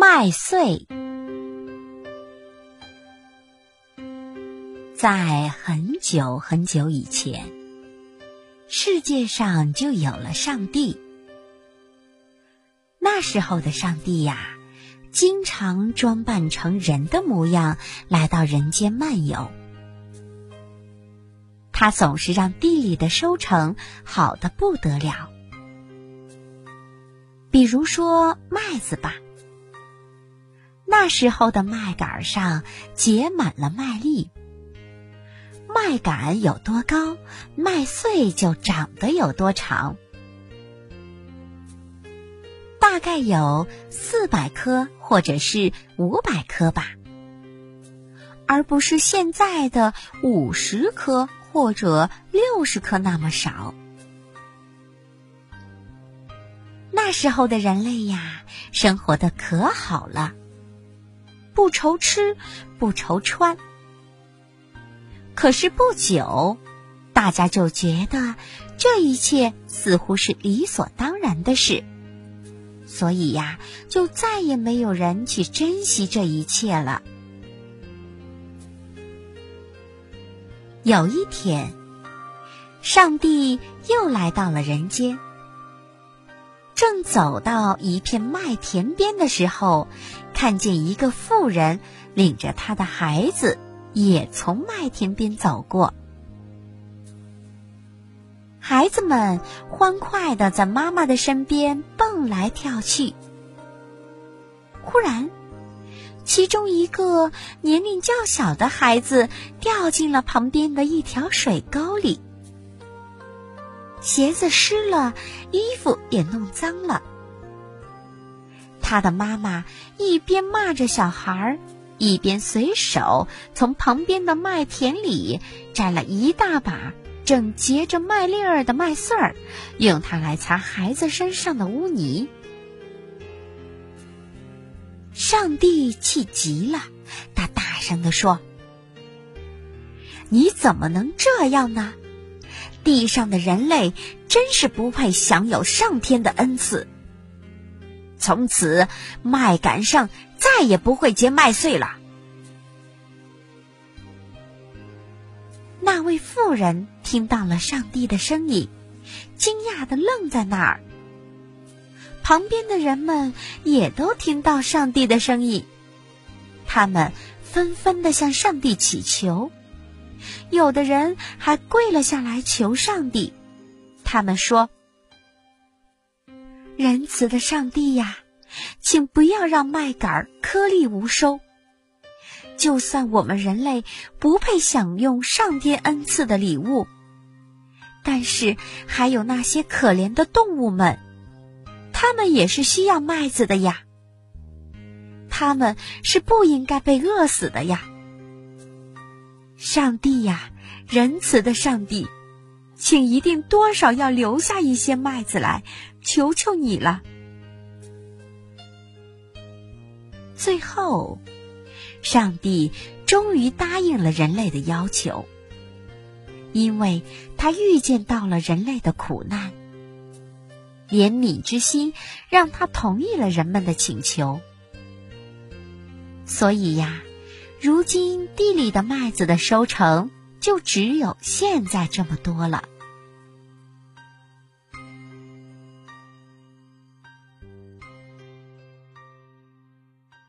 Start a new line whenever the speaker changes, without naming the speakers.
麦穗。在很久很久以前，世界上就有了上帝。那时候的上帝呀，经常装扮成人的模样来到人间漫游。他总是让地里的收成好的不得了。比如说麦子吧，那时候的麦秆上结满了麦粒，麦秆有多高，麦穗就长得有多长，大概有四百颗或者是五百颗吧，而不是现在的五十颗或者六十颗那么少。那时候的人类呀，生活的可好了，不愁吃，不愁穿。可是不久，大家就觉得这一切似乎是理所当然的事，所以呀，就再也没有人去珍惜这一切了。有一天，上帝又来到了人间。正走到一片麦田边的时候，看见一个妇人领着他的孩子也从麦田边走过。孩子们欢快的在妈妈的身边蹦来跳去。忽然，其中一个年龄较小的孩子掉进了旁边的一条水沟里。鞋子湿了，衣服也弄脏了。他的妈妈一边骂着小孩，一边随手从旁边的麦田里摘了一大把正结着麦粒儿的麦穗儿，用它来擦孩子身上的污泥。上帝气急了，他大声地说：“你怎么能这样呢？”地上的人类真是不配享有上天的恩赐。从此，麦秆上再也不会结麦穗了。那位妇人听到了上帝的声音，惊讶的愣在那儿。旁边的人们也都听到上帝的声音，他们纷纷的向上帝祈求。有的人还跪了下来求上帝，他们说：“仁慈的上帝呀，请不要让麦秆颗粒无收。就算我们人类不配享用上天恩赐的礼物，但是还有那些可怜的动物们，他们也是需要麦子的呀。他们是不应该被饿死的呀。”上帝呀，仁慈的上帝，请一定多少要留下一些麦子来，求求你了。最后，上帝终于答应了人类的要求，因为他预见到了人类的苦难，怜悯之心让他同意了人们的请求，所以呀。如今地里的麦子的收成就只有现在这么多了。